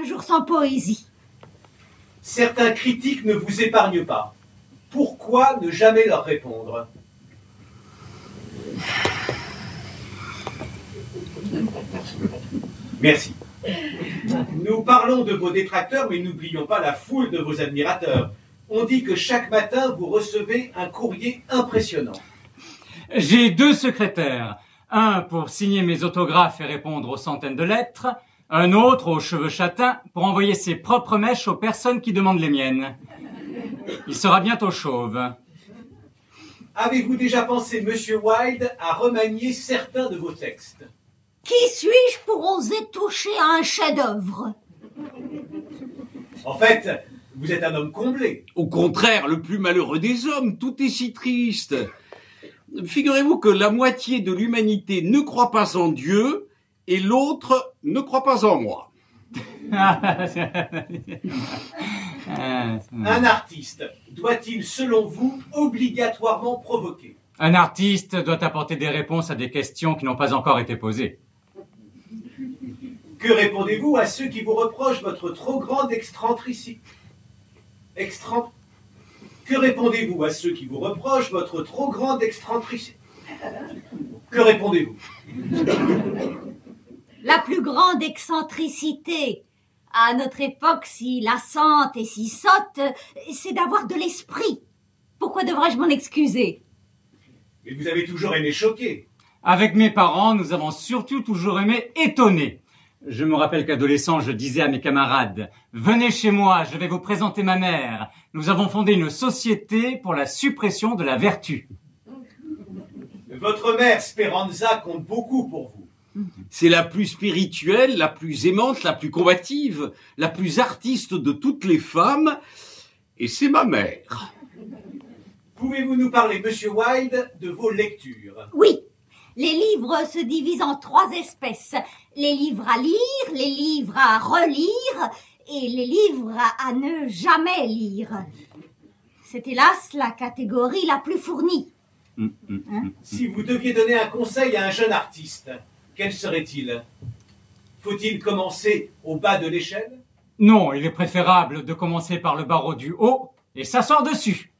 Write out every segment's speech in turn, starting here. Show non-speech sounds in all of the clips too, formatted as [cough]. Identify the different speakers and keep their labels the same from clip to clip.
Speaker 1: un jour sans poésie.
Speaker 2: Certains critiques ne vous épargnent pas. Pourquoi ne jamais leur répondre? Merci. Nous parlons de vos détracteurs, mais n'oublions pas la foule de vos admirateurs. On dit que chaque matin, vous recevez un courrier impressionnant.
Speaker 3: J'ai deux secrétaires. Un pour signer mes autographes et répondre aux centaines de lettres. Un autre aux cheveux châtains pour envoyer ses propres mèches aux personnes qui demandent les miennes. Il sera bientôt chauve.
Speaker 2: Avez-vous déjà pensé, Monsieur Wilde, à remanier certains de vos textes?
Speaker 1: Qui suis-je pour oser toucher à un chef-d'œuvre?
Speaker 2: En fait, vous êtes un homme comblé.
Speaker 4: Au contraire, le plus malheureux des hommes, tout est si triste. Figurez-vous que la moitié de l'humanité ne croit pas en Dieu et l'autre ne croit pas en moi. [laughs]
Speaker 2: Un artiste doit-il, selon vous, obligatoirement provoquer?
Speaker 3: Un artiste doit apporter des réponses à des questions qui n'ont pas encore été posées.
Speaker 2: Que répondez-vous à ceux qui vous reprochent votre trop grande excentricité Extran... Que répondez-vous à ceux qui vous reprochent votre trop grande excentricité Que répondez-vous?
Speaker 1: La plus grande excentricité à notre époque si lassante et si sotte, c'est d'avoir de l'esprit. Pourquoi devrais-je m'en excuser?
Speaker 2: Mais vous avez toujours aimé choquer.
Speaker 3: Avec mes parents, nous avons surtout toujours aimé étonner. Je me rappelle qu'adolescent, je disais à mes camarades, venez chez moi, je vais vous présenter ma mère. Nous avons fondé une société pour la suppression de la vertu.
Speaker 2: Votre mère, Speranza, compte beaucoup pour vous.
Speaker 4: C'est la plus spirituelle, la plus aimante, la plus combative, la plus artiste de toutes les femmes, et c'est ma mère.
Speaker 2: Pouvez-vous nous parler, Monsieur Wilde, de vos lectures?
Speaker 1: Oui. Les livres se divisent en trois espèces. Les livres à lire, les livres à relire et les livres à ne jamais lire. C'est hélas la catégorie la plus fournie.
Speaker 2: Si vous deviez donner un conseil à un jeune artiste, quel serait-il? Faut-il commencer au bas de l'échelle?
Speaker 3: Non, il est préférable de commencer par le barreau du haut et s'asseoir dessus.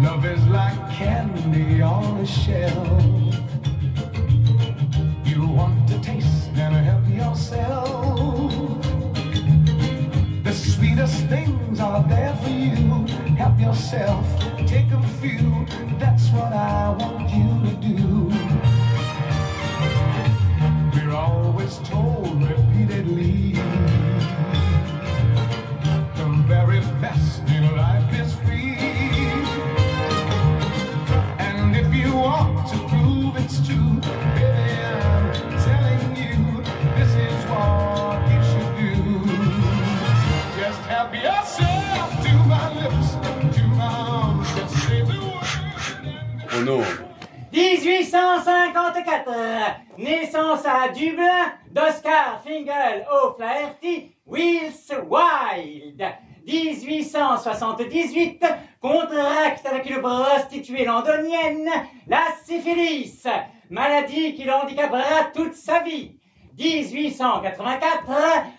Speaker 5: Love is like candy on a shelf. You want to taste and help yourself. Things are there for you. Help yourself, take a few. That's what I want you to do.
Speaker 4: Non.
Speaker 3: 1854, naissance à Dublin d'Oscar Fingal O'Flaherty Wills Wilde. 1878, contracte avec une prostituée londonienne la syphilis, maladie qui l'handicapera toute sa vie. 1884,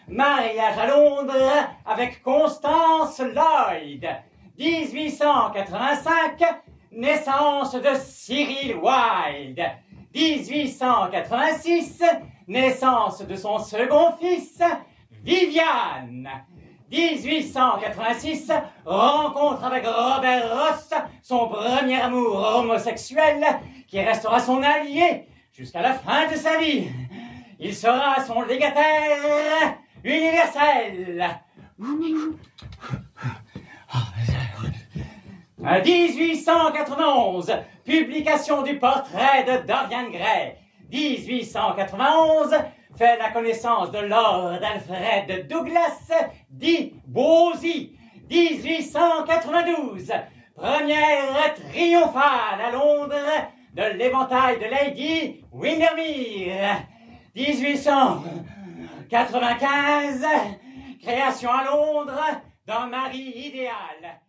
Speaker 3: mariage à Londres avec Constance Lloyd. 1885, naissance de Cyril Wilde. 1886, naissance de son second fils, Viviane. 1886, rencontre avec Robert Ross, son premier amour homosexuel, qui restera son allié jusqu'à la fin de sa vie. Il sera son légataire universel. [laughs] À 1891, publication du portrait de Dorian Gray. 1891, fait la connaissance de Lord Alfred Douglas, dit Bosie. 1892, première triomphale à Londres de l'éventail de Lady Windermere. 1895, création à Londres d'un mari idéal.